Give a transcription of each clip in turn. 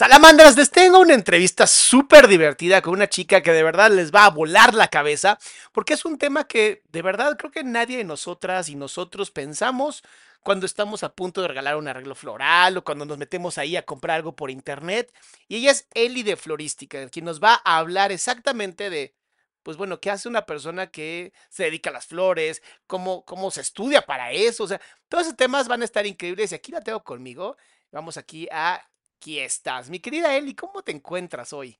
Salamandras, les tengo una entrevista súper divertida con una chica que de verdad les va a volar la cabeza, porque es un tema que de verdad creo que nadie de nosotras y nosotros pensamos cuando estamos a punto de regalar un arreglo floral o cuando nos metemos ahí a comprar algo por internet. Y ella es Eli de Florística, quien nos va a hablar exactamente de, pues bueno, qué hace una persona que se dedica a las flores, cómo, cómo se estudia para eso, o sea, todos esos temas van a estar increíbles y aquí la tengo conmigo. Vamos aquí a aquí estás. Mi querida Eli, ¿cómo te encuentras hoy?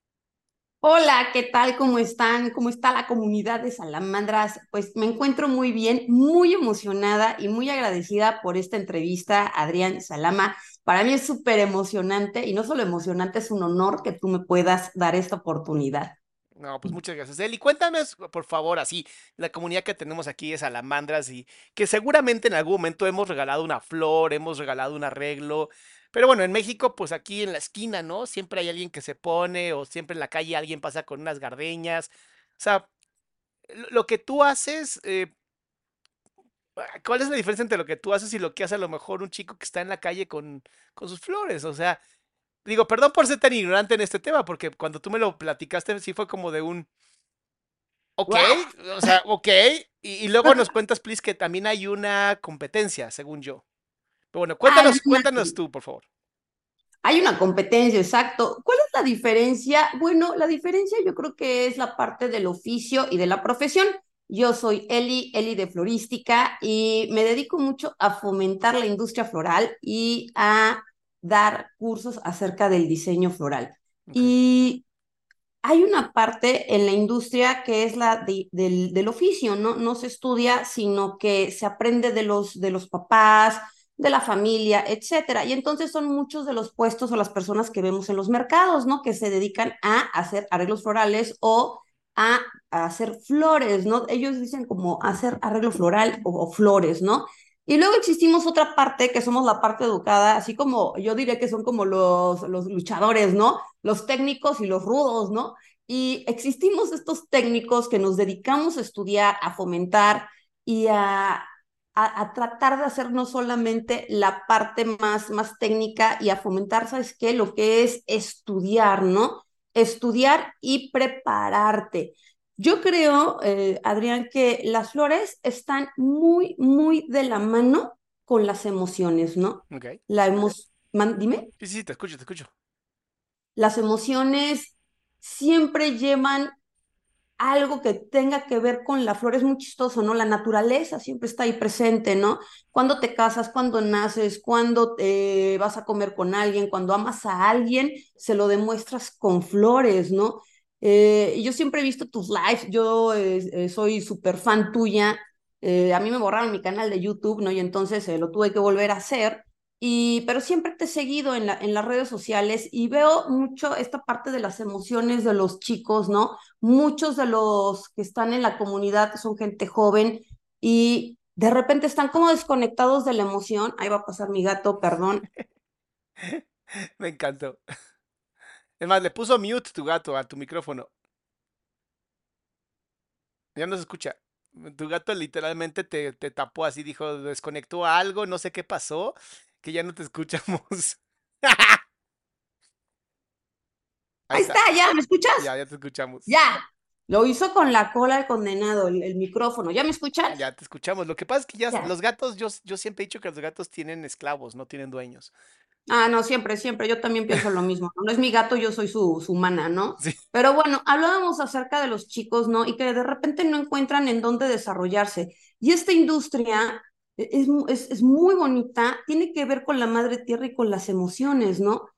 Hola, ¿qué tal? ¿Cómo están? ¿Cómo está la comunidad de Salamandras? Pues me encuentro muy bien, muy emocionada y muy agradecida por esta entrevista, Adrián Salama. Para mí es súper emocionante y no solo emocionante, es un honor que tú me puedas dar esta oportunidad. No, pues muchas gracias, Eli. Cuéntame, por favor, así, la comunidad que tenemos aquí es Salamandras y que seguramente en algún momento hemos regalado una flor, hemos regalado un arreglo, pero bueno, en México, pues aquí en la esquina, ¿no? Siempre hay alguien que se pone o siempre en la calle alguien pasa con unas gardeñas. O sea, lo que tú haces, eh, ¿cuál es la diferencia entre lo que tú haces y lo que hace a lo mejor un chico que está en la calle con, con sus flores? O sea, digo, perdón por ser tan ignorante en este tema, porque cuando tú me lo platicaste sí fue como de un... Ok, o sea, ok. Y, y luego nos cuentas, please, que también hay una competencia, según yo. Pero bueno, cuéntanos, cuéntanos tú, por favor. Hay una competencia, exacto. ¿Cuál es la diferencia? Bueno, la diferencia yo creo que es la parte del oficio y de la profesión. Yo soy Eli, Eli de Florística y me dedico mucho a fomentar la industria floral y a dar cursos acerca del diseño floral. Y hay una parte en la industria que es la del, del, oficio, ¿no? No se estudia, sino que se aprende de los, de los papás, de la familia, etcétera. Y entonces son muchos de los puestos o las personas que vemos en los mercados, ¿no? Que se dedican a hacer arreglos florales o a, hacer flores, ¿no? Ellos dicen como hacer arreglo floral o, flores, ¿no? Y luego existimos otra parte que somos la parte educada, así como yo diré que son como los, los luchadores, ¿no? Los técnicos y los rudos, ¿no? Y existimos estos técnicos que nos dedicamos a estudiar, a fomentar y a, a, tratar de hacer no solamente la parte más, más técnica y a fomentar, ¿sabes qué? Lo que es estudiar, ¿no? Estudiar y prepararte. Yo creo, eh, Adrián, que las flores están muy, muy de la mano con las emociones, ¿no? Ok. La dime. Sí, sí, te escucho, te escucho. Las emociones siempre llevan algo que tenga que ver con la flor es muy chistoso, ¿no? La naturaleza siempre está ahí presente, ¿no? Cuando te casas, cuando naces, cuando te vas a comer con alguien, cuando amas a alguien, se lo demuestras con flores, ¿no? Eh, yo siempre he visto tus lives, yo eh, eh, soy súper fan tuya, a mí me borraron mi canal de YouTube, ¿no? Y entonces lo tuve que volver a hacer y, pero siempre te he seguido en, la, en las redes sociales y veo mucho esta parte de las emociones de los chicos, ¿no? Muchos de los que están en la comunidad son gente joven y de repente están como desconectados de la emoción. Ahí va a pasar mi gato, perdón. Me encantó. Es más, le puso mute tu gato a tu micrófono. Ya no se escucha. Tu gato literalmente te, te tapó así, dijo, desconectó algo, no sé qué pasó que ya no te escuchamos. Ahí, está. ya, ¿me escuchas? Ya, ya te escuchamos. Ya. Lo hizo con la cola del condenado, el, el micrófono. ¿Ya me escuchan? Ya te escuchamos. Lo que pasa es que ya Ya. los gatos, yo, yo siempre he dicho que los gatos tienen esclavos, no tienen dueños. Ah, no, siempre, siempre. Yo también pienso lo mismo. No, es mi gato, yo soy su, su humana, ¿no? Sí. Pero bueno, hablábamos acerca de los chicos, ¿no? Y que de repente no encuentran en dónde desarrollarse. Y esta industria es, mu- es, es muy bonita, tiene que ver con la madre tierra y con las emociones, ¿no?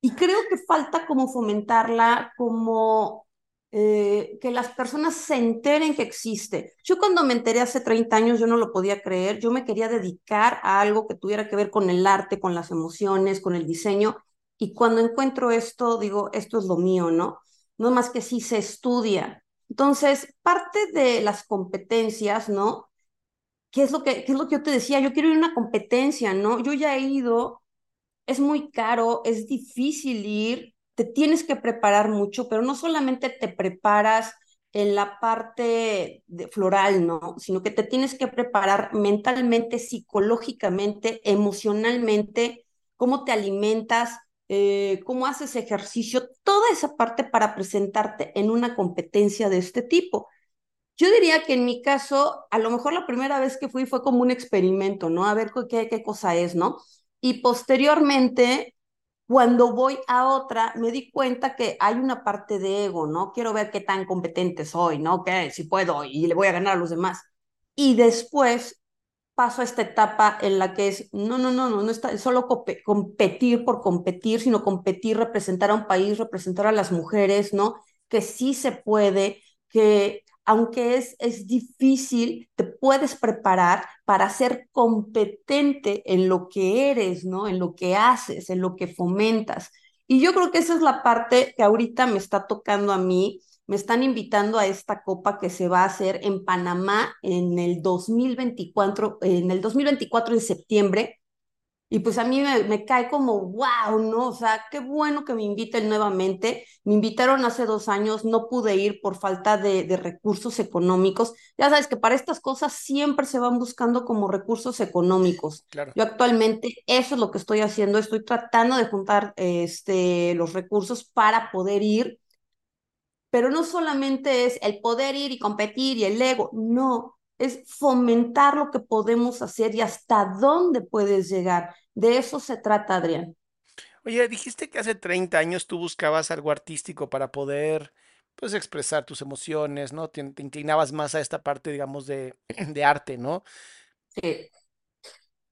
Y creo que falta como fomentarla, como eh, que las personas se enteren que existe. Yo cuando me enteré hace 30 años, yo no lo podía creer, yo me quería dedicar a algo que tuviera que ver con el arte, con las emociones, con el diseño, y cuando encuentro esto, digo, esto es lo mío, ¿no? No más que sí se estudia. Entonces, parte de las competencias, ¿no? ¿Qué es lo que, qué es lo que yo te decía? Yo quiero ir a una competencia, ¿no? Yo ya he ido es muy caro, es difícil ir, te tienes que preparar mucho, pero no solamente te preparas en la parte de floral, ¿no? Sino que te tienes que preparar mentalmente, psicológicamente, emocionalmente, cómo te alimentas, eh, cómo haces ejercicio, toda esa parte para presentarte en una competencia de este tipo. Yo diría que en mi caso, a lo mejor la primera vez que fui fue como un experimento, ¿no? A ver qué, qué cosa es, ¿no? Y posteriormente, cuando voy a otra, me di cuenta que hay una parte de ego, ¿no? Quiero ver qué tan competente soy, ¿no? Que si puedo y le voy a ganar a los demás. Y después paso a esta etapa en la que es, no, no, no, no, no está solo compe- competir por competir, sino competir, representar a un país, representar a las mujeres, ¿no? Que sí se puede, que aunque es, es difícil, te puedes preparar para ser competente en lo que eres, ¿no? En lo que haces, en lo que fomentas. Y yo creo que esa es la parte que ahorita me está tocando a mí. Me están invitando a esta copa que se va a hacer en Panamá en el 2024, en el 2024 de septiembre. Y pues a mí me, me, cae como, wow, ¿no? O sea, qué bueno que me inviten nuevamente. Me invitaron hace dos años, no pude ir por falta de, de, recursos económicos. Ya sabes que para estas cosas siempre se van buscando como recursos económicos. Claro. Yo actualmente eso es lo que estoy haciendo, estoy tratando de juntar este, los recursos para poder ir. Pero no solamente es el poder ir y competir y el ego, no, es fomentar lo que podemos hacer y hasta dónde puedes llegar. De eso se trata, Adrián. Oye, dijiste que hace 30 años tú buscabas algo artístico para poder, pues, expresar tus emociones, ¿no? Te, te inclinabas más a esta parte, digamos, de, de arte, ¿no? Sí.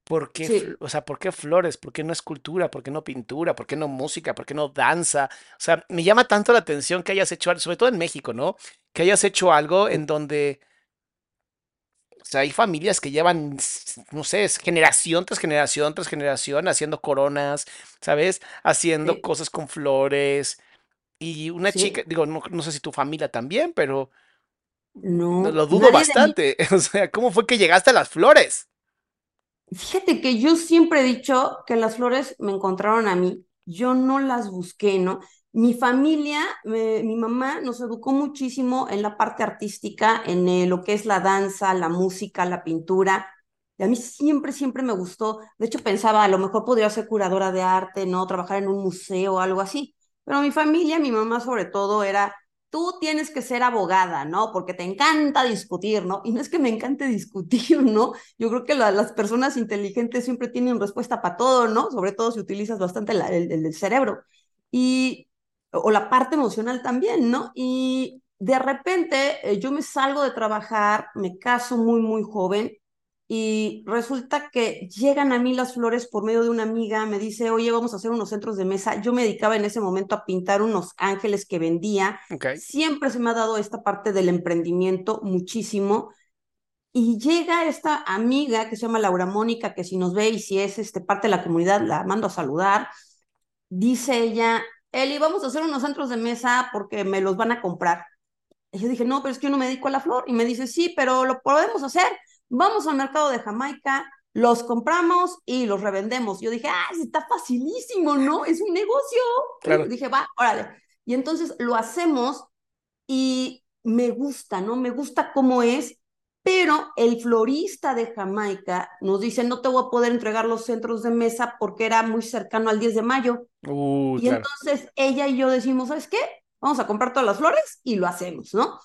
¿Por qué, Sí. o sea, ¿por qué flores? ¿Por qué no escultura? ¿Por qué no pintura? ¿Por qué no música? ¿Por qué no danza? O sea, me llama tanto la atención que hayas hecho sobre todo en México, ¿no? Que hayas hecho algo en donde sea, hay familias que llevan, no sé, generación tras generación tras generación haciendo coronas, ¿sabes? Haciendo Sí. cosas con flores. Y una chica, digo, no, no sé si tu familia también, pero no- lo dudo bastante. O sea, ¿cómo fue que llegaste a las flores? Fíjate que yo siempre he dicho que las flores me encontraron a mí, yo no las busqué, ¿no? Mi familia, mi mamá nos educó muchísimo en la parte artística, en eh, lo que es la danza, la música, la pintura, y a mí siempre, siempre me gustó. De hecho, pensaba, a lo mejor podría ser curadora de arte, ¿no? Trabajar en un museo o algo así. Pero mi familia, mi mamá sobre todo, era, tú tienes que ser abogada, ¿no? Porque te encanta discutir, ¿no? Y no es que me encante discutir, ¿no? Yo creo que la- las personas inteligentes siempre tienen respuesta para todo, ¿no? Sobre todo si utilizas bastante el- el cerebro. Y, o la parte emocional también, ¿no? Y de repente eh, yo me salgo de trabajar, me caso muy, muy joven y resulta que llegan a mí las flores por medio de una amiga, me dice, oye, vamos a hacer unos centros de mesa. Yo me dedicaba en ese momento a pintar unos ángeles que vendía. Ok. Siempre se me ha dado esta parte del emprendimiento muchísimo. Y llega esta amiga que se llama Laura Mónica, que si nos ve y si es este, parte de la comunidad, la mando a saludar. Dice ella, Eli, vamos a hacer unos centros de mesa porque me los van a comprar. Y yo dije, no, pero es que yo no me dedico a la flor. Y me dice, sí, pero lo podemos hacer. Vamos al mercado de Jamaica, los compramos y los revendemos. Yo dije, ah, está facilísimo, ¿no? Es un negocio. Claro. Y dije, va, órale. Y entonces lo hacemos y me gusta, ¿no? Me gusta cómo es, pero el florista de Jamaica nos dice, no te voy a poder entregar los centros de mesa porque era muy cercano al 10 de mayo. Uy, Y claro. entonces ella y yo decimos, ¿sabes qué? Vamos a comprar todas las flores y lo hacemos, ¿no?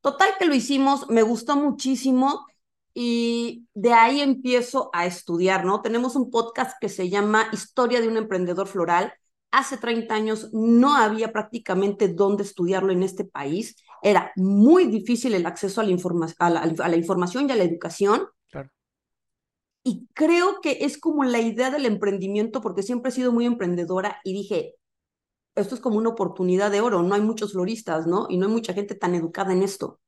Total que lo hicimos, me gustó muchísimo y de ahí empiezo a estudiar, ¿no? Tenemos un podcast que se llama Historia de un emprendedor floral. Hace 30 años no había prácticamente dónde estudiarlo en este país. Era muy difícil el acceso a la, informa a la, a la información y a la educación. Claro. Y creo que es como la idea del emprendimiento, porque siempre he sido muy emprendedora y dije, esto es como una oportunidad de oro, no hay muchos floristas, ¿no? Y no hay mucha gente tan educada en esto.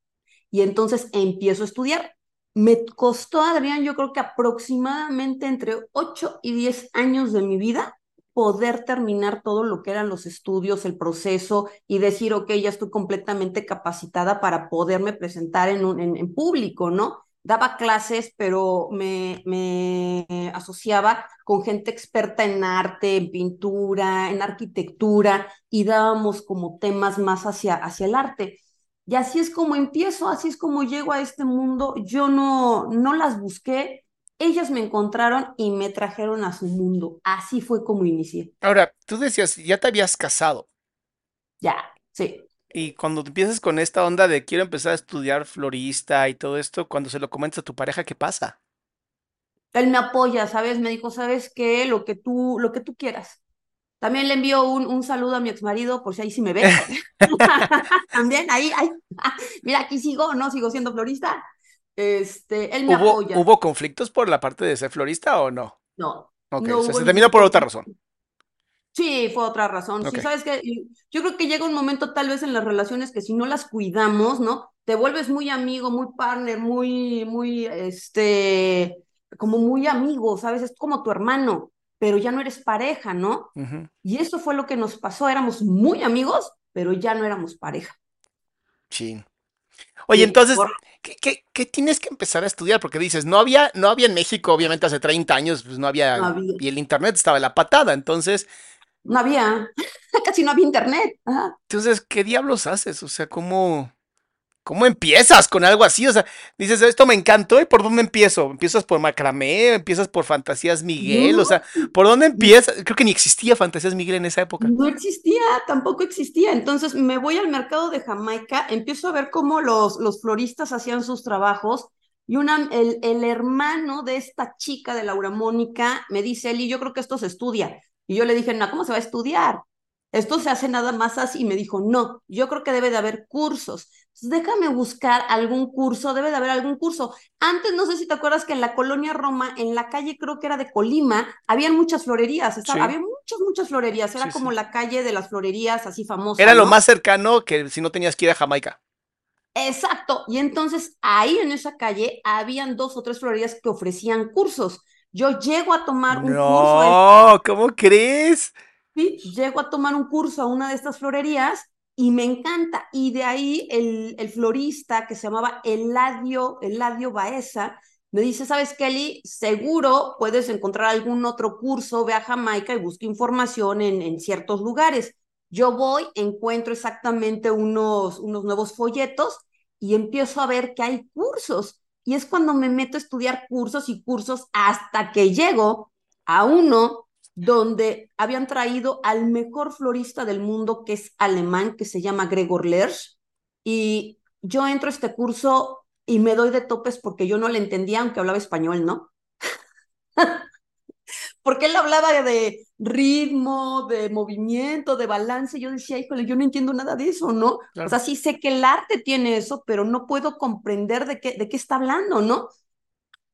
Y entonces empiezo a estudiar. Me costó, Adrián, yo creo que aproximadamente entre 8 y 10 años de mi vida poder terminar todo lo que eran los estudios, el proceso y decir, ok, ya estoy completamente capacitada para poderme presentar en, un, en, en público, ¿no? daba clases, pero me, me, asociaba con gente experta en arte, en pintura, en arquitectura, y dábamos como temas más hacia, hacia el arte. Y así es como empiezo, así es como llego a este mundo. Yo no, no las busqué, ellas me encontraron y me trajeron a su mundo. Así fue como inicié. Ahora, tú decías, ya te habías casado. Ya, sí. Y cuando empiezas con esta onda de quiero empezar a estudiar florista y todo esto, cuando se lo comentas a tu pareja, ¿qué pasa? Él me apoya, ¿sabes? Me dijo, ¿sabes qué? Lo que tú, lo que tú quieras. También le envío un, un saludo a mi exmarido, por si ahí sí me ve. También, ahí, ahí. Mira, aquí sigo, ¿no? Sigo siendo florista. Este, él me ¿Hubo, apoya. ¿Hubo conflictos por la parte de ser florista o no? No, Ok, no o sea, hubo se terminó por otra razón. Sí, fue otra razón. Sí, sabes que yo creo que llega un momento tal vez en las relaciones que si no las cuidamos, ¿no? Te vuelves muy amigo, muy partner, muy, muy, este, como muy amigo, ¿sabes? Es como tu hermano, pero ya no eres pareja, ¿no? Y eso fue lo que nos pasó. Éramos muy amigos, pero ya no éramos pareja. Chin. Oye, Sí, entonces, por- ¿qué, qué- qué tienes que empezar a estudiar? Porque dices, no había, no había en México, obviamente hace 30 años, pues no había, no había, y el internet estaba en la patada. Entonces, no había, casi no había internet. Ajá. entonces, ¿qué diablos haces? O sea, ¿cómo, cómo empiezas con algo así? O sea, dices, esto me encantó, ¿y por dónde empiezo? ¿Empiezas por Macramé? ¿Empiezas por Fantasías Miguel? O sea, ¿por dónde empiezas? Creo que ni existía Fantasías Miguel en esa época. No existía, tampoco existía. Entonces me voy al mercado de Jamaica, empiezo a ver cómo los, los floristas hacían sus trabajos y una, el, el hermano de esta chica de Laura Mónica me dice, Eli, yo creo que esto se estudia. Y yo le dije, no, ¿cómo se va a estudiar? Esto se hace nada más así. Y me dijo, no, yo creo que debe de haber cursos. Entonces, déjame buscar algún curso, debe de haber algún curso. Antes, no sé si te acuerdas que en la colonia Roma, en la calle creo que era de Colima, habían muchas florerías, estaba, Sí. había muchas, muchas florerías, era Sí, como sí. la calle de las florerías así famosa, Era lo más cercano que si no tenías que ir a Jamaica. Exacto, y entonces ahí en esa calle habían dos o tres florerías que ofrecían cursos. Yo llego a tomar un curso, No, ¿cómo crees? sí, llego a tomar un curso a una de estas florerías y me encanta. Y de ahí el, florista que se llamaba Eladio, Eladio Baeza, me dice, ¿sabes, Kelly? Seguro puedes encontrar algún otro curso, ve a Jamaica y busca información en, en ciertos lugares. Yo voy, encuentro exactamente unos, unos nuevos folletos y empiezo a ver que hay cursos. Y es cuando me meto a estudiar cursos y cursos hasta que llego a uno donde habían traído al mejor florista del mundo, que es alemán, que se llama Gregor Lersch. Y yo entro a este curso y me doy de topes porque yo no le entendía, aunque hablaba español, ¿no? porque él hablaba de ritmo, de movimiento, de balance. Yo decía, híjole, yo no entiendo nada de eso, ¿no? Claro. O sea, sí sé que el arte tiene eso, pero no puedo comprender de qué, de qué está hablando, ¿no?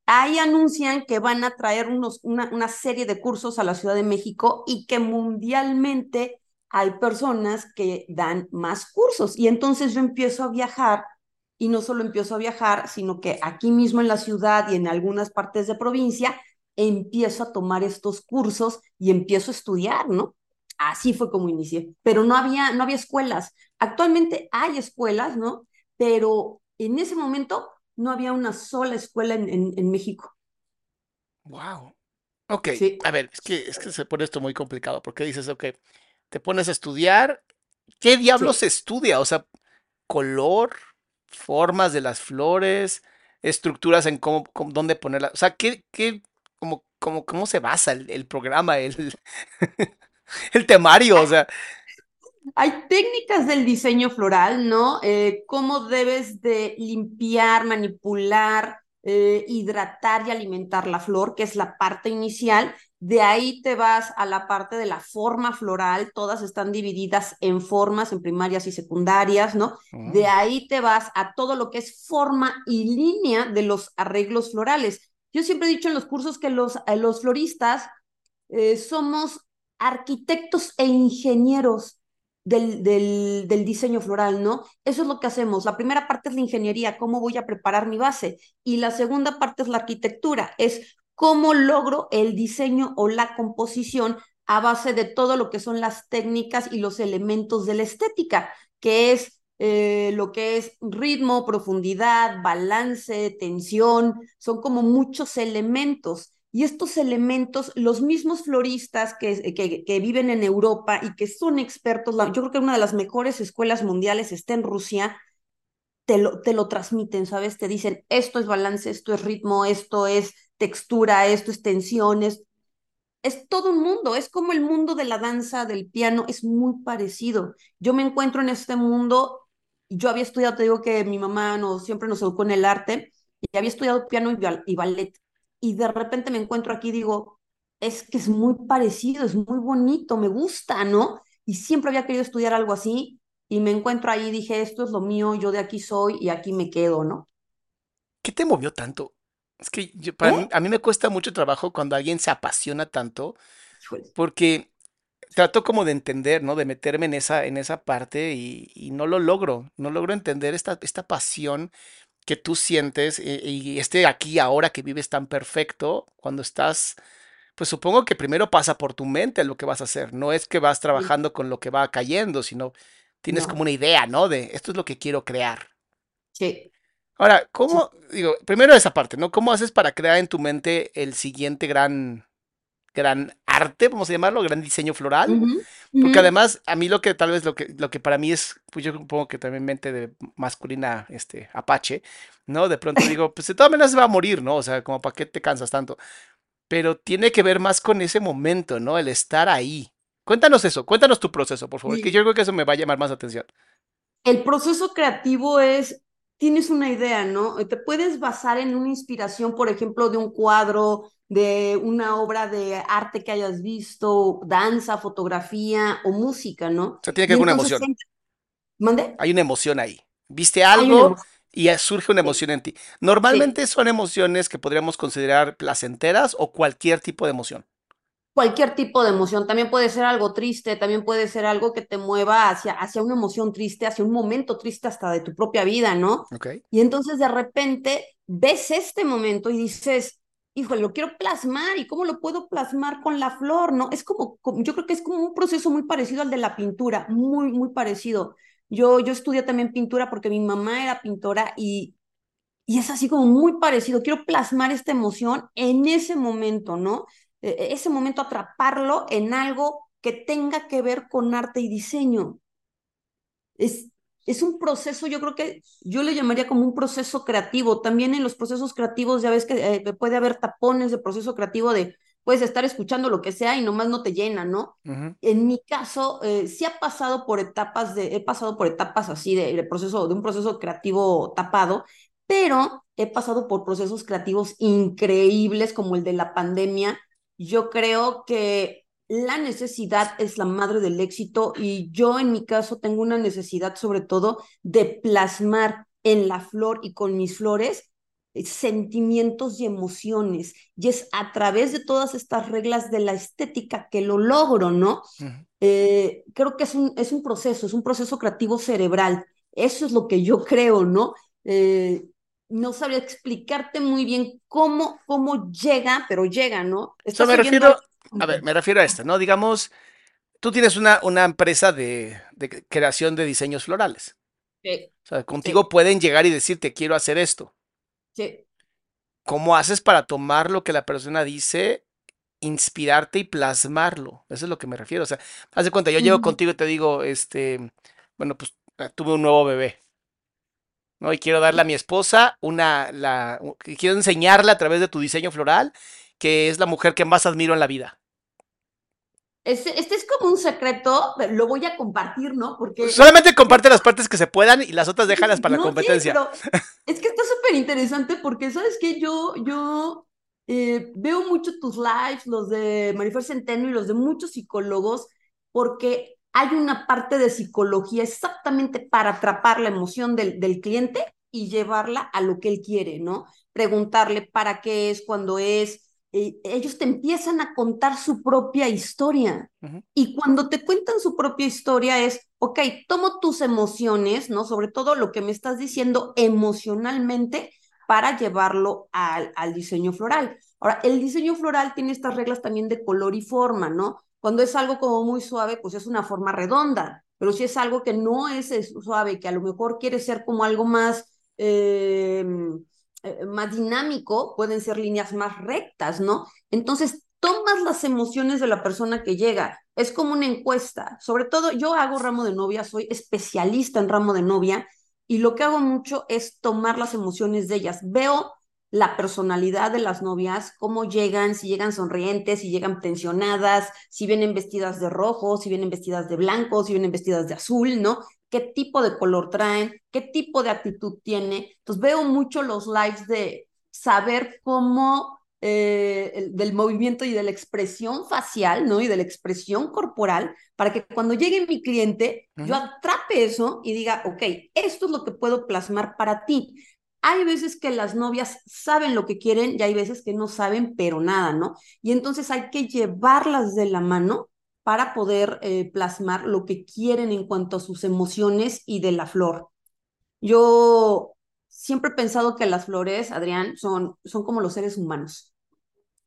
Ahí anuncian que van a traer unos, una, una serie de cursos a la Ciudad de México y que mundialmente hay personas que dan más cursos. Y entonces yo empiezo a viajar y no solo empiezo a viajar, sino que aquí mismo en la ciudad y en algunas partes de provincia empiezo a tomar estos cursos y empiezo a estudiar, ¿no? Así fue como inicié, pero no había, no había escuelas. Actualmente hay escuelas, ¿no? Pero en ese momento no había una sola escuela en, en, en México. Wow. Ok, Sí. a ver, es que, es que se pone esto muy complicado, porque dices, ok, te pones a estudiar, ¿qué diablos Sí. se estudia? O sea, color, formas de las flores, estructuras en cómo, cómo- dónde ponerlas. O sea, ¿qué, qué, cómo, cómo, cómo se basa el, el programa, el, el temario? O sea, Hay técnicas del diseño floral, ¿no? Eh, cómo debes de limpiar, manipular, eh, hidratar y alimentar la flor, que es la parte inicial. De ahí te vas a la parte de la forma floral, todas están divididas en formas, en primarias y secundarias, ¿no? De Mm. ahí te vas a todo lo que es forma y línea de los arreglos florales. Yo siempre he dicho en los cursos que los, eh, los floristas eh, somos arquitectos e ingenieros del, del, del, diseño floral, ¿no? Eso es lo que hacemos. La primera parte es la ingeniería, cómo voy a preparar mi base. Y la segunda parte es la arquitectura, es cómo logro el diseño o la composición a base de todo lo que son las técnicas y los elementos de la estética, que es eh, lo que es ritmo, profundidad, balance, tensión, son como muchos elementos. Y estos elementos, los mismos floristas que, que, que, viven en Europa y que son expertos, yo creo que una de las mejores escuelas mundiales está en Rusia, te lo, te lo transmiten, ¿sabes? Te dicen, esto es balance, esto es ritmo, esto es textura, esto es tensión, es, todo un mundo, es como el mundo de la danza, del piano, es muy parecido. Yo me encuentro en este mundo, yo había estudiado, te digo que mi mamá no, siempre nos educó en el arte, y había estudiado piano y ballet y de repente me encuentro aquí y digo, es que es muy parecido, es muy bonito, me gusta, ¿no? Y siempre había querido estudiar algo así y me encuentro ahí y dije, esto es lo mío, yo de aquí soy y aquí me quedo, ¿no? ¿Qué te movió tanto? Es que yo, para ¿Eh? mí, a mí me cuesta mucho trabajo cuando alguien se apasiona tanto, porque trato como de entender, ¿no? De meterme en esa, en esa parte y, y no lo logro, no logro entender esta, esta pasión que tú sientes y, y, este aquí ahora que vives tan perfecto, cuando estás, pues supongo que primero pasa por tu mente lo que vas a hacer, no es que vas trabajando con lo que va cayendo, sino tienes no. como una idea, ¿no? De esto es lo que quiero crear. Sí. Ahora, ¿cómo, sí. digo, primero esa parte, ¿no? ¿Cómo haces para crear en tu mente el siguiente gran, gran arte, vamos a llamarlo, gran diseño floral? Uh -huh. Porque uh -huh. además, a mí lo que tal vez lo que, lo que para mí es, pues yo supongo que también mente de masculina, este, apache, ¿no? De pronto digo, pues de todas maneras se va a morir, ¿no? O sea, como para qué te cansas tanto. Pero tiene que ver más con ese momento, ¿no? El estar ahí. Cuéntanos eso, cuéntanos tu proceso, por favor, sí. que yo creo que eso me va a llamar más atención. El proceso creativo es, tienes una idea, ¿no? Te puedes basar en una inspiración, por ejemplo, de un cuadro, de una obra de arte que hayas visto, danza, fotografía o música, ¿no? O sea, tiene que haber una emoción. ¿Mande? Hay una emoción ahí. Viste algo y surge una emoción en ti. Normalmente sí. son emociones que podríamos considerar placenteras o cualquier tipo de emoción. Cualquier tipo de emoción. También puede ser algo triste, también puede ser algo que te mueva hacia, hacia una emoción triste, hacia un momento triste hasta de tu propia vida, ¿no? Okay. Y entonces de repente ves este momento y dices, híjole, lo quiero plasmar y cómo lo puedo plasmar con la flor, ¿no? Es como, yo creo que es como un proceso muy parecido al de la pintura, muy, muy parecido. Yo, yo estudié también pintura porque mi mamá era pintora y, y es así como muy parecido. Quiero plasmar esta emoción en ese momento, ¿no? E ese momento atraparlo en algo que tenga que ver con arte y diseño. Es, es un proceso, yo creo que yo le llamaría como un proceso creativo. También en los procesos creativos ya ves que eh, puede haber tapones de proceso creativo de puedes estar escuchando lo que sea y nomás no te llena, ¿no? Uh -huh. En mi caso, eh, sí ha pasado por etapas de, he pasado por etapas así de, de, proceso, de un proceso creativo tapado, pero he pasado por procesos creativos increíbles como el de la pandemia. Yo creo que la necesidad es la madre del éxito y yo en mi caso tengo una necesidad sobre todo de plasmar en la flor y con mis flores sentimientos y emociones. Y es a través de todas estas reglas de la estética que lo logro, ¿no? Uh -huh. eh, creo que es un, es un proceso, es un proceso creativo cerebral. Eso es lo que yo creo, ¿no? Eh, no sabría explicarte muy bien cómo, cómo llega, pero llega, ¿no? Estás me refiero, a ver, me refiero a esto, ¿no? Digamos, tú tienes una, una empresa de, de creación de diseños florales. Sí. O sea, contigo sí. pueden llegar y decirte, quiero hacer esto. Sí. ¿Cómo haces para tomar lo que la persona dice, inspirarte y plasmarlo? Eso es lo que me refiero. O sea, haz de cuenta, yo llego contigo y te digo, este, bueno, pues tuve un nuevo bebé. ¿No? Y quiero darle a mi esposa una, la, quiero enseñarle a través de tu diseño floral que es la mujer que más admiro en la vida. Este, este, es como un secreto, lo voy a compartir, ¿no? Porque... Solamente comparte las partes que se puedan y las otras déjalas para la competencia. pero es que está súper interesante porque, ¿sabes qué? Yo, yo eh, veo mucho tus lives, los de Marifer Centeno y los de muchos psicólogos, porque hay una parte de psicología exactamente para atrapar la emoción del, del cliente y llevarla a lo que él quiere, ¿no? Preguntarle para qué es, cuándo es, ellos te empiezan a contar su propia historia. Y cuando te cuentan su propia historia es, ok, tomo tus emociones, ¿no? Sobre todo lo que me estás diciendo emocionalmente para llevarlo al, al diseño floral. Ahora, el diseño floral tiene estas reglas también de color y forma, ¿no? Cuando es algo como muy suave, pues es una forma redonda, pero si es algo que no es suave, que a lo mejor quiere ser como algo más... Eh, eh, más dinámico, pueden ser líneas más rectas, ¿no? Entonces, tomas las emociones de la persona que llega. Es como una encuesta. Sobre todo, yo hago ramo de novia, soy especialista en ramo de novia y lo que hago mucho es tomar las emociones de ellas. Veo la personalidad de las novias, cómo llegan, si llegan sonrientes, si llegan tensionadas, si vienen vestidas de rojo, si vienen vestidas de blanco, si vienen vestidas de azul, ¿no? qué tipo de color traen, qué tipo de actitud tiene. Entonces veo mucho los lives de saber cómo eh, del movimiento y de la expresión facial, ¿no? Y de la expresión corporal, para que cuando llegue mi cliente, yo atrape eso y diga, ok, esto es lo que puedo plasmar para ti. Hay veces que las novias saben lo que quieren y hay veces que no saben, pero nada, ¿no? Y entonces hay que llevarlas de la mano para poder eh, plasmar lo que quieren en cuanto a sus emociones y de la flor. Yo siempre he pensado que las flores, Adrián, son, son como los seres humanos.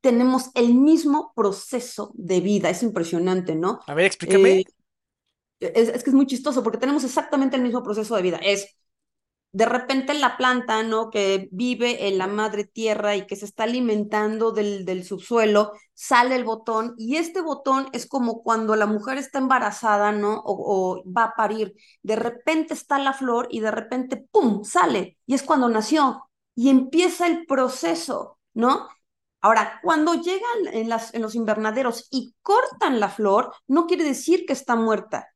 Tenemos el mismo proceso de vida, es impresionante, ¿no? A ver, explícame. Eh, es, es, que es muy chistoso porque tenemos exactamente el mismo proceso de vida. Es de repente la planta, ¿no? Que vive en la madre tierra y que se está alimentando del, del, subsuelo, sale el botón y este botón es como cuando la mujer está embarazada, ¿no? O, va a parir, de repente está la flor y de repente, ¡pum!, sale y es cuando nació y empieza el proceso, ¿no? Ahora, cuando llegan en, las, en los invernaderos y cortan la flor, no quiere decir que está muerta,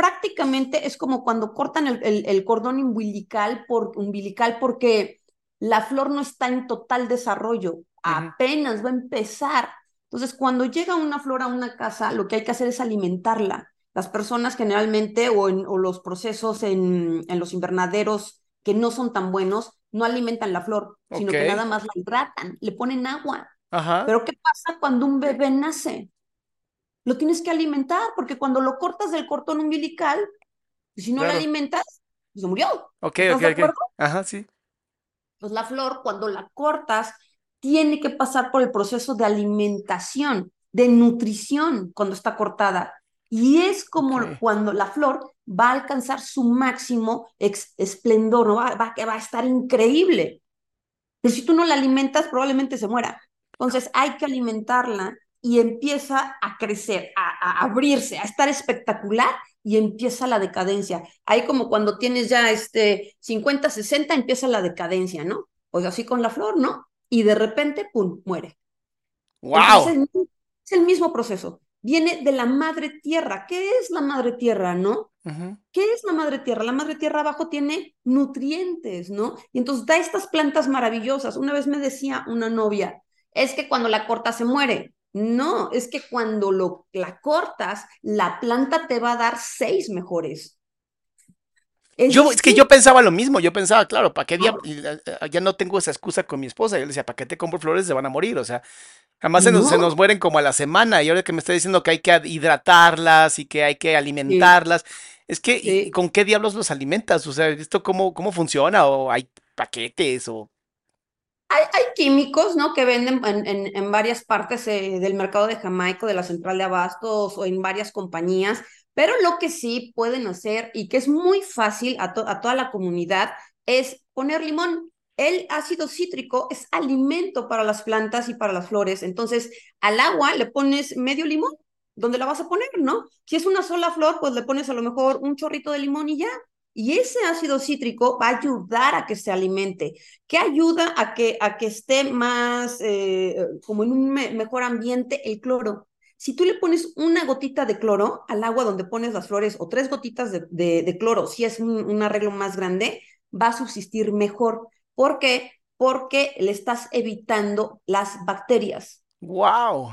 prácticamente es como cuando cortan el, cordón umbilical, por, umbilical porque la flor no está en total desarrollo, apenas va a empezar. Entonces, cuando llega una flor a una casa, lo que hay que hacer es alimentarla. Las personas generalmente o, en, los procesos en, los invernaderos que no son tan buenos, no alimentan la flor, sino que nada más la hidratan, le ponen agua. Pero ¿qué pasa cuando un bebé nace? Lo tienes que alimentar, porque cuando lo cortas del cortón umbilical, si no lo alimentas, pues se murió. Ok, ok, ok. Ajá, sí. Pues la flor, cuando la cortas, tiene que pasar por el proceso de alimentación, de nutrición, cuando está cortada. Y es como cuando la flor va a alcanzar su máximo esplendor, ¿no? va, va, va a estar increíble. Pero si tú no la alimentas, probablemente se muera. Entonces hay que alimentarla y empieza a crecer, a, abrirse, a estar espectacular y empieza la decadencia. Ahí como cuando tienes ya este 50, 60, empieza la decadencia, ¿no? Pues así con la flor, ¿no? Y de repente, ¡pum!, muere. ¡Wow! es el mismo proceso. Viene de la madre tierra. ¿Qué es la madre tierra, no? ¿Qué es la madre tierra? La madre tierra abajo tiene nutrientes, ¿no? Y entonces da estas plantas maravillosas. Una vez me decía una novia, es que cuando la corta se muere. No, es que cuando lo, la cortas, la planta te va a dar seis mejores. Es yo, es que yo pensaba lo mismo, yo pensaba, claro, ¿para qué día? Eh, eh, ya no tengo esa excusa con mi esposa. Yo le decía, ¿para qué te compro flores? Se van a morir, o sea, jamás se, nos, se nos mueren como a la semana. Y ahora que me está diciendo que hay que hidratarlas y que hay que alimentarlas, es que, ¿con qué diablos los alimentas? O sea, ¿esto cómo, cómo funciona? ¿O hay paquetes? o hay, químicos, ¿no? Que venden en, en, varias partes eh, del mercado de Jamaica, de la central de abastos o en varias compañías, pero lo que sí pueden hacer y que es muy fácil a, a toda la comunidad es poner limón. El ácido cítrico es alimento para las plantas y para las flores. Entonces, al agua le pones medio limón, donde la vas a poner, ¿no? Si es una sola flor, pues le pones a lo mejor un chorrito de limón y ya. Y ese ácido cítrico va a ayudar a que se alimente, que ayuda a que, a que esté más, eh, como en un mejor ambiente, el cloro. si tú le pones una gotita de cloro al agua donde pones las flores o tres gotitas de, de, cloro, si es un, un, arreglo más grande, va a subsistir mejor. ¿Por qué? Porque le estás evitando las bacterias. ¡Wow!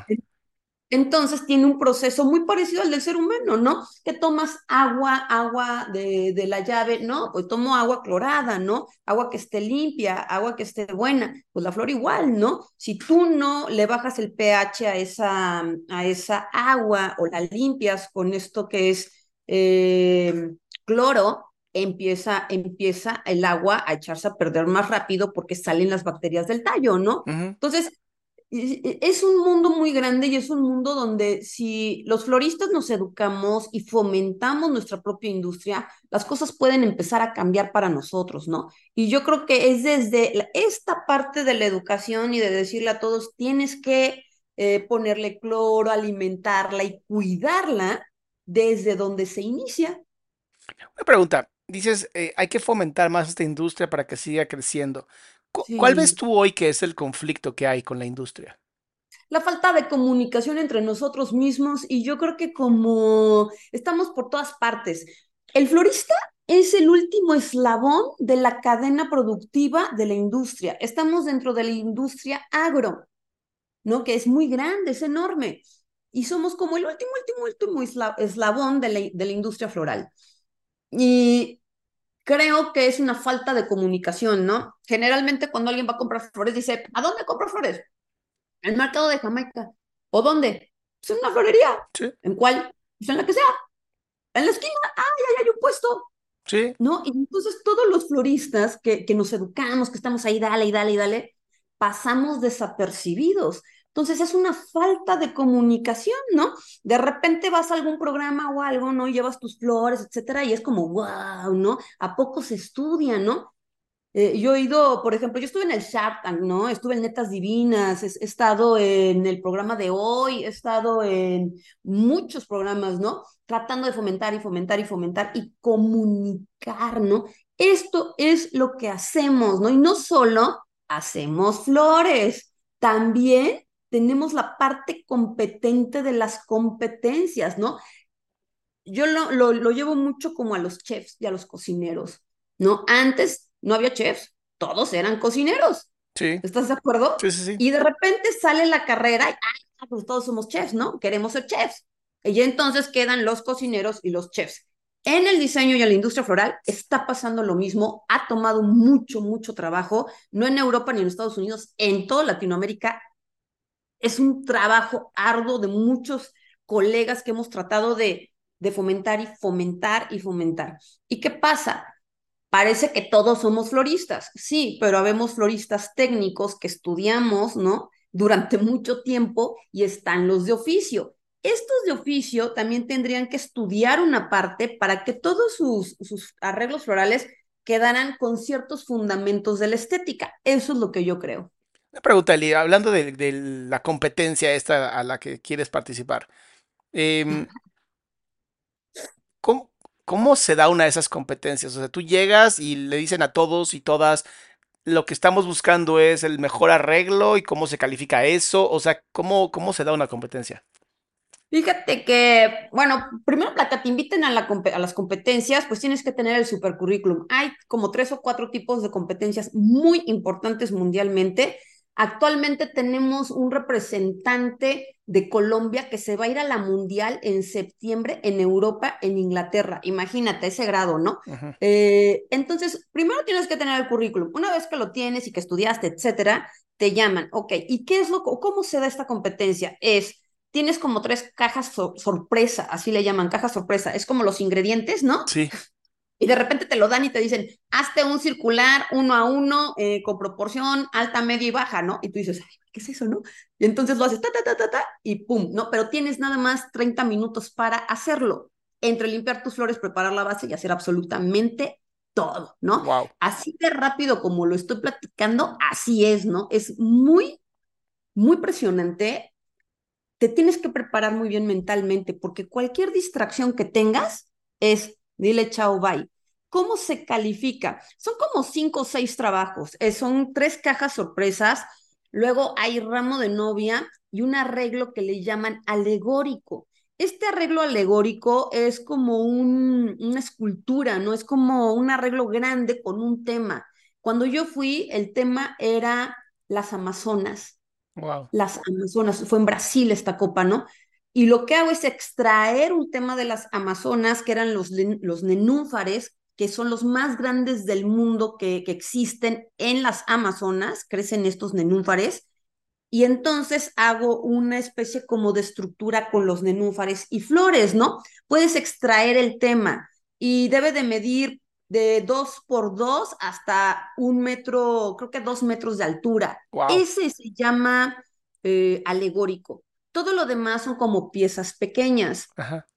Entonces tiene un proceso muy parecido al del ser humano, ¿no? Que tomas agua, agua de, de, la llave, ¿no? Pues tomo agua clorada, ¿no? Agua que esté limpia, agua que esté buena. Pues la flor igual, ¿no? Si tú no le bajas el pH a esa, a esa agua o la limpias con esto que es eh, cloro, empieza, empieza el agua a echarse a perder más rápido porque salen las bacterias del tallo, ¿no? Uh -huh. Entonces, es un mundo muy grande y es un mundo donde si los floristas nos educamos y fomentamos nuestra propia industria, las cosas pueden empezar a cambiar para nosotros, ¿no? Y yo creo que es desde esta parte de la educación y de decirle a todos, tienes que eh, ponerle cloro, alimentarla y cuidarla desde donde se inicia. Una pregunta, dices, eh, hay que fomentar más esta industria para que siga creciendo. ¿Cuál ves tú hoy que es el conflicto que hay con la industria? La falta de comunicación entre nosotros mismos y yo creo que como estamos por todas partes, el florista es el último eslabón de la cadena productiva de la industria. Estamos dentro de la industria agro, ¿no? Que es muy grande, es enorme. Y somos como el último, último, último eslabón de la, de la industria floral. Y creo que es una falta de comunicación, ¿no? Generalmente cuando alguien va a comprar flores dice, ¿a dónde compro flores? En el mercado de Jamaica. ¿O dónde? Pues en una florería. Sí. ¿En cuál? Pues en la que sea. En la esquina. ¡Ah, ya hay un puesto! Sí. ¿No? Y entonces todos los floristas que, que nos educamos, que estamos ahí, dale y dale y dale, pasamos desapercibidos. Entonces es una falta de comunicación, ¿no? De repente vas a algún programa o algo, ¿no? Llevas tus flores, etcétera, y es como, wow, ¿no? ¿A poco se estudia, ¿no? Eh, yo he ido, por ejemplo, yo estuve en el Shark Tank, ¿no? Estuve en Netas Divinas, he, estado en el programa de hoy, he estado en muchos programas, ¿no? Tratando de fomentar y fomentar y fomentar y comunicar, ¿no? Esto es lo que hacemos, ¿no? Y no solo hacemos flores, también tenemos la parte competente de las competencias, ¿no? Yo lo, lo, lo, llevo mucho como a los chefs y a los cocineros, ¿no? Antes no había chefs, todos eran cocineros. Sí. ¿Estás de acuerdo? Sí, sí, sí. Y de repente sale la carrera y, ah, pues todos somos chefs, ¿no? Queremos ser chefs. Y entonces quedan los cocineros y los chefs. En el diseño y en la industria floral está pasando lo mismo, ha tomado mucho, mucho trabajo, no en Europa ni en Estados Unidos, en toda Latinoamérica es un trabajo arduo de muchos colegas que hemos tratado de, fomentar y fomentar y fomentar. ¿Y qué pasa? Parece que todos somos floristas, sí, pero habemos floristas técnicos que estudiamos, ¿no? Durante mucho tiempo y están los de oficio. Estos de oficio también tendrían que estudiar una parte para que todos sus, sus arreglos florales quedaran con ciertos fundamentos de la estética. Eso es lo que yo creo. Una pregunta, Eli, hablando de, de, la competencia esta a la que quieres participar. Eh, ¿cómo, ¿Cómo se da una de esas competencias? O sea, tú llegas y le dicen a todos y todas, lo que estamos buscando es el mejor arreglo y cómo se califica eso. O sea, ¿cómo, cómo se da una competencia? Fíjate que, bueno, primero para que te inviten a, la, a, las competencias, pues tienes que tener el supercurrículum. Hay como tres o cuatro tipos de competencias muy importantes mundialmente. Actualmente tenemos un representante de Colombia que se va a ir a la mundial en septiembre en Europa, en Inglaterra. Imagínate ese grado, ¿no? Eh, entonces, primero tienes que tener el currículum. Una vez que lo tienes y que estudiaste, etcétera, te llaman. Ok, ¿y qué es lo, cómo se da esta competencia? Es tienes como tres cajas so sorpresa, así le llaman, caja sorpresa, es como los ingredientes, ¿no? Sí. Y de repente te lo dan y te dicen, hazte un circular uno a uno eh, con proporción alta, media y baja, ¿no? Y tú dices, Ay, ¿qué es eso, no? Y entonces lo haces ta, ta, ta, ta, ta, y pum, ¿no? Pero tienes nada más 30 minutos para hacerlo. Entre limpiar tus flores, preparar la base y hacer absolutamente todo, ¿no? Wow. Así de rápido como lo estoy platicando, así es, ¿no? Es muy, muy presionante te tienes que preparar muy bien mentalmente, porque cualquier distracción que tengas es, dile chao, bye. ¿Cómo se califica? Son como cinco o seis trabajos, eh, son tres cajas sorpresas, luego hay ramo de novia, y un arreglo que le llaman alegórico. Este arreglo alegórico es como un, una escultura, ¿no? Es como un arreglo grande con un tema. Cuando yo fui, el tema era las Amazonas. Wow. Las Amazonas, fue en Brasil esta copa, ¿no? Y lo que hago es extraer un tema de las Amazonas, que eran los, los nenúfares, que son los más grandes del mundo que, que existen en las Amazonas, crecen estos nenúfares, y entonces hago una especie como de estructura con los nenúfares y flores, ¿no? Puedes extraer el tema y debe de medir de dos por dos hasta un metro, creo que dos metros de altura. Wow. Ese se llama eh, alegórico. Todo lo demás son como piezas pequeñas, Ajá.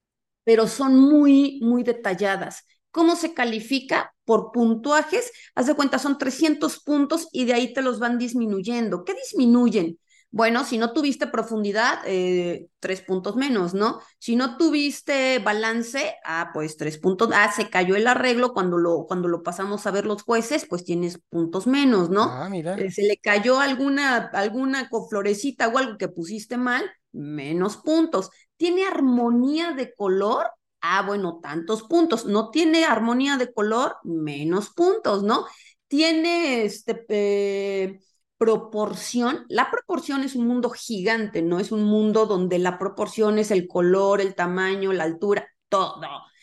pero son muy, muy detalladas. ¿Cómo se califica? Por puntuajes. Haz de cuenta, son 300 puntos y de ahí te los van disminuyendo. ¿Qué disminuyen? Bueno, si no tuviste profundidad, eh, tres puntos menos, ¿no? Si no tuviste balance, ah, pues tres puntos, ah, se cayó el arreglo cuando lo, cuando lo pasamos a ver los jueces, pues tienes puntos menos, ¿no? Ah, mira. Eh, se le cayó alguna, alguna florecita o algo que pusiste mal, menos puntos. ¿Tiene armonía de color? Ah, bueno, tantos puntos. No tiene armonía de color, menos puntos, ¿no? Tiene este eh, proporción. La proporción es un mundo gigante, ¿no? Es un mundo donde la proporción es el color, el tamaño, la altura, todo.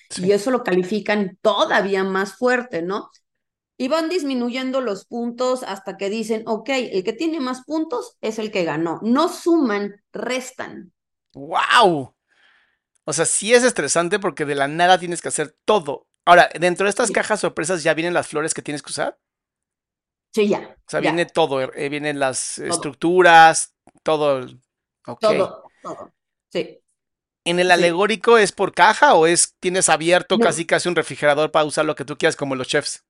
Sí. Y eso lo califican todavía más fuerte, ¿no? Y van disminuyendo los puntos hasta que dicen, ok, el que tiene más puntos es el que ganó. No suman, restan. ¡Wow! O sea, sí es estresante porque de la nada tienes que hacer todo. Ahora, dentro de estas Sí. cajas sorpresas ya vienen las flores que tienes que usar. Sí, ya. O sea, ya. viene todo, eh, vienen las estructuras, todo. el- Ok. Todo, todo. Sí. ¿En el Sí. alegórico es por caja o es tienes abierto No. casi casi un refrigerador para usar lo que tú quieras como los chefs?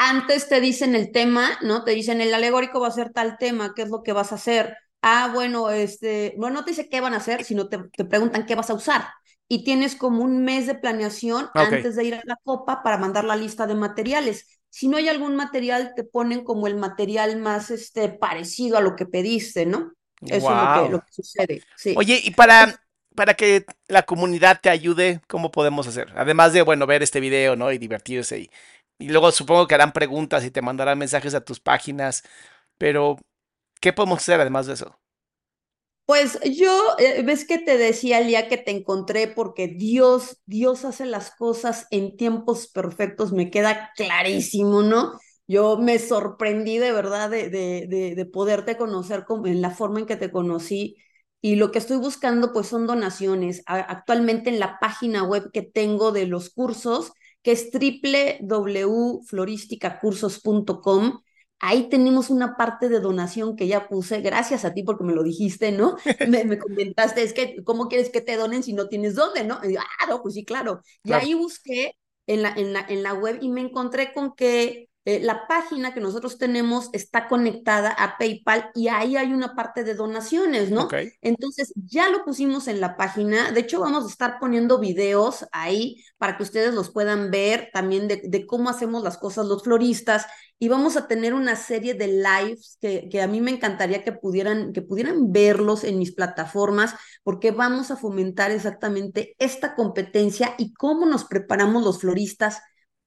Antes te dicen el tema, ¿no? Te dicen el alegórico va a ser tal tema, ¿qué es lo que vas a hacer? Ah, bueno, este, bueno, no te dice qué van a hacer, sino te, te preguntan qué vas a usar. Y tienes como un mes de planeación antes de ir a la copa para mandar la lista de materiales. Si no hay algún material, te ponen como el material más este, parecido a lo que pediste, ¿no? Eso es lo que, Wow. lo que sucede. Sí. Oye, y para, para que la comunidad te ayude, ¿cómo podemos hacer? Además de, bueno, ver este video, ¿no? Y divertirse. Y, y luego supongo que harán preguntas y te mandarán mensajes a tus páginas. Pero, ¿qué podemos hacer además de eso? Pues yo, eh, ves que te decía el día que te encontré, porque Dios, Dios hace las cosas en tiempos perfectos, me queda clarísimo, ¿no? Yo me sorprendí de verdad de, de, de, de poderte conocer como en la forma en que te conocí y lo que estoy buscando pues son donaciones. Actualmente en la página web que tengo de los cursos, que es www.floristicacursos.com, Ahí tenemos una parte de donación que ya puse, gracias a ti porque me lo dijiste, ¿no? Me, me comentaste, es que, ¿cómo quieres que te donen si no tienes dónde, no? Y, ah, no, pues sí, claro. Y Claro. ahí busqué en la, en la, en la web y me encontré con que eh, la página que nosotros tenemos está conectada a PayPal y ahí hay una parte de donaciones, ¿no? Entonces, ya lo pusimos en la página. De hecho, vamos a estar poniendo videos ahí para que ustedes los puedan ver también de, de cómo hacemos las cosas los floristas. Y vamos a tener una serie de lives que, que a mí me encantaría que pudieran, que pudieran verlos en mis plataformas, porque vamos a fomentar exactamente esta competencia y cómo nos preparamos los floristas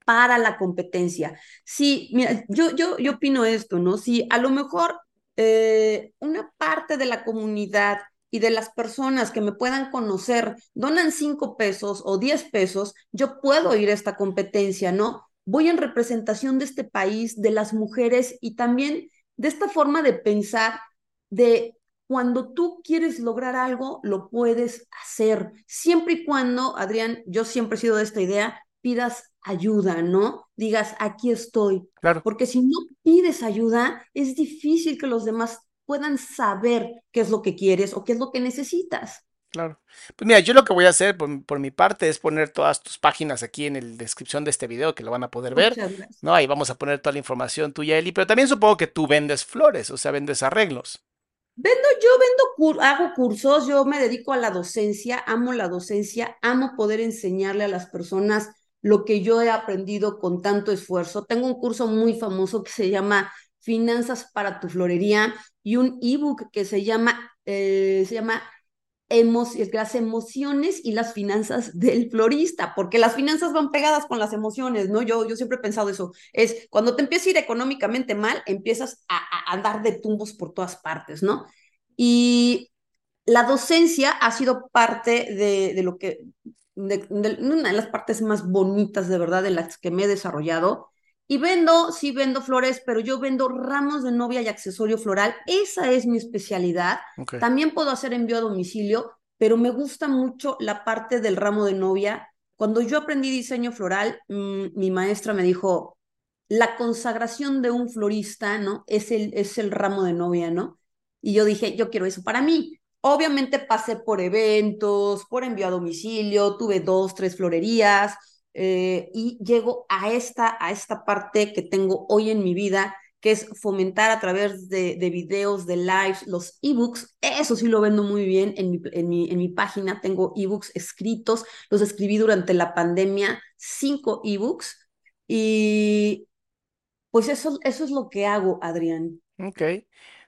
para la competencia. Sí, mira, yo, yo, yo opino esto, ¿no? Si a lo mejor eh, una parte de la comunidad y de las personas que me puedan conocer donan cinco pesos o diez pesos, yo puedo ir a esta competencia, ¿no? Voy en representación de este país, de las mujeres y también de esta forma de pensar de cuando tú quieres lograr algo, lo puedes hacer, siempre y cuando, Adrián, yo siempre he sido de esta idea, pidas ayuda, ¿no? Digas, aquí estoy. Claro. Porque si no pides ayuda, es difícil que los demás puedan saber qué es lo que quieres o qué es lo que necesitas. Claro. Pues mira, yo lo que voy a hacer por, por mi parte es poner todas tus páginas aquí en la descripción de este video que lo van a poder ver. ¿no? Ahí vamos a poner toda la información tuya, Eli, pero también supongo que tú vendes flores, o sea, vendes arreglos. Vendo, yo vendo, cur- hago cursos, yo me dedico a la docencia, amo la docencia, amo poder enseñarle a las personas lo que yo he aprendido con tanto esfuerzo. Tengo un curso muy famoso que se llama Finanzas para tu florería y un ebook que se llama, eh, se llama las emociones y las finanzas del florista, porque las finanzas van pegadas con las emociones, ¿no? Yo, yo siempre he pensado eso, es cuando te empieza a ir económicamente mal, empiezas a, a andar de tumbos por todas partes, ¿no? Y la docencia ha sido parte de, de lo que, de, una de las partes más bonitas de verdad de las que me he desarrollado. Y vendo, sí vendo flores, pero yo vendo ramos de novia y accesorio floral. Esa es mi especialidad. También puedo hacer envío a domicilio, pero me gusta mucho la parte del ramo de novia. Cuando yo aprendí diseño floral, mm, mi maestra me dijo, la consagración de un florista, ¿no? Es el, es el ramo de novia, ¿no? Y yo dije, yo quiero eso para mí. Obviamente pasé por eventos, por envío a domicilio, tuve dos, tres florerías eh, y llego a esta, a esta parte que tengo hoy en mi vida, que es fomentar a través de, de videos, de lives, los ebooks. Eso sí lo vendo muy bien en mi, en mi, en mi página. Tengo ebooks escritos, los escribí durante la pandemia, cinco ebooks. Y pues eso, eso es lo que hago, Adrián. Ok.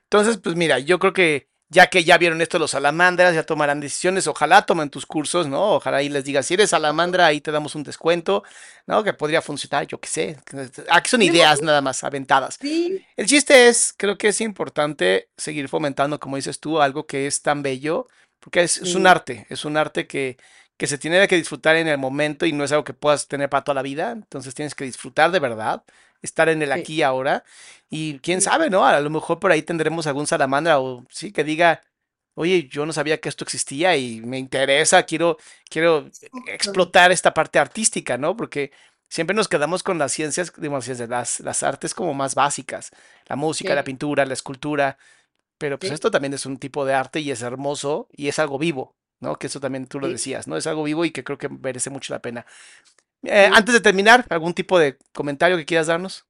Entonces, pues mira, yo creo que ya que ya vieron esto los salamandras, ya tomarán decisiones, ojalá tomen tus cursos, ¿no? Ojalá ahí les diga, si eres salamandra, ahí te damos un descuento, ¿no? Que podría funcionar, yo qué sé. Aquí son ideas nada más aventadas. Sí. El chiste es, creo que es importante seguir fomentando, como dices tú, algo que es tan bello, porque es, es un arte, es un arte que, que se tiene que disfrutar en el momento y no es algo que puedas tener para toda la vida, entonces tienes que disfrutar de verdad estar en el aquí y ahora. Y quién sabe, ¿no? A lo mejor por ahí tendremos algún salamandra o sí que diga, oye, yo no sabía que esto existía y me interesa, quiero, quiero explotar esta parte artística, ¿no? Porque siempre nos quedamos con las ciencias, digamos, las, las artes como más básicas, la música, la pintura, la escultura, pero pues esto también es un tipo de arte y es hermoso y es algo vivo, ¿no? Que eso también tú lo decías, ¿no? Es algo vivo y que creo que merece mucho la pena. Eh, antes de terminar, ¿algún tipo de comentario que quieras darnos?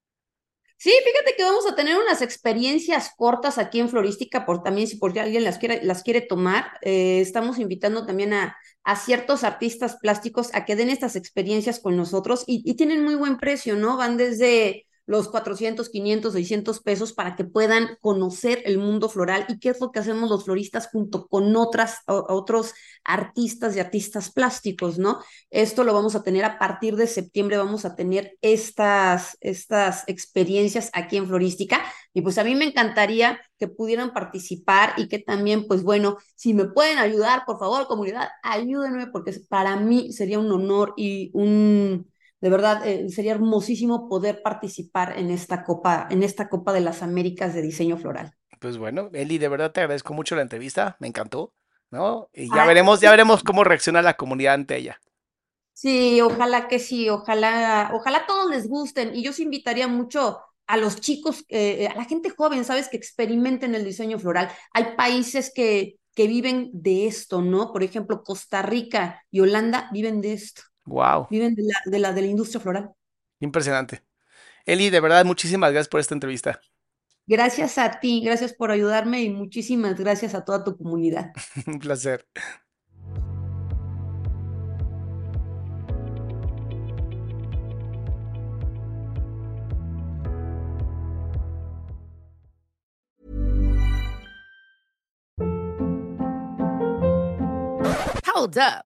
Sí, fíjate que vamos a tener unas experiencias cortas aquí en Florística, por también si por alguien las quiere, las quiere tomar. Eh, estamos invitando también a, a, ciertos artistas plásticos a que den estas experiencias con nosotros y, y tienen muy buen precio, ¿no? Van desde los 400, 500, 600 pesos para que puedan conocer el mundo floral y qué es lo que hacemos los floristas junto con otras, otros artistas y artistas plásticos, ¿no? Esto lo vamos a tener a partir de septiembre, vamos a tener estas, estas experiencias aquí en Florística y pues a mí me encantaría que pudieran participar y que también, pues bueno, si me pueden ayudar, por favor, comunidad, ayúdenme porque para mí sería un honor y un de verdad, eh, sería hermosísimo poder participar en esta Copa, en esta Copa de las Américas de diseño floral. Pues bueno, Eli, de verdad te agradezco mucho la entrevista, me encantó, ¿no? Y ya veremos, ya veremos cómo reacciona la comunidad ante ella. Sí, ojalá que sí, ojalá, ojalá todos les gusten. Y yo os invitaría mucho a los chicos, eh, a la gente joven, ¿sabes? Que experimenten el diseño floral. Hay países que, que viven de esto, ¿no? Por ejemplo, Costa Rica y Holanda viven de esto. Wow. Viven de la, de la, de la industria floral. Impresionante. Eli, de verdad, muchísimas gracias por esta entrevista. Gracias a ti, gracias por ayudarme y muchísimas gracias a toda tu comunidad. Un placer. Hold up.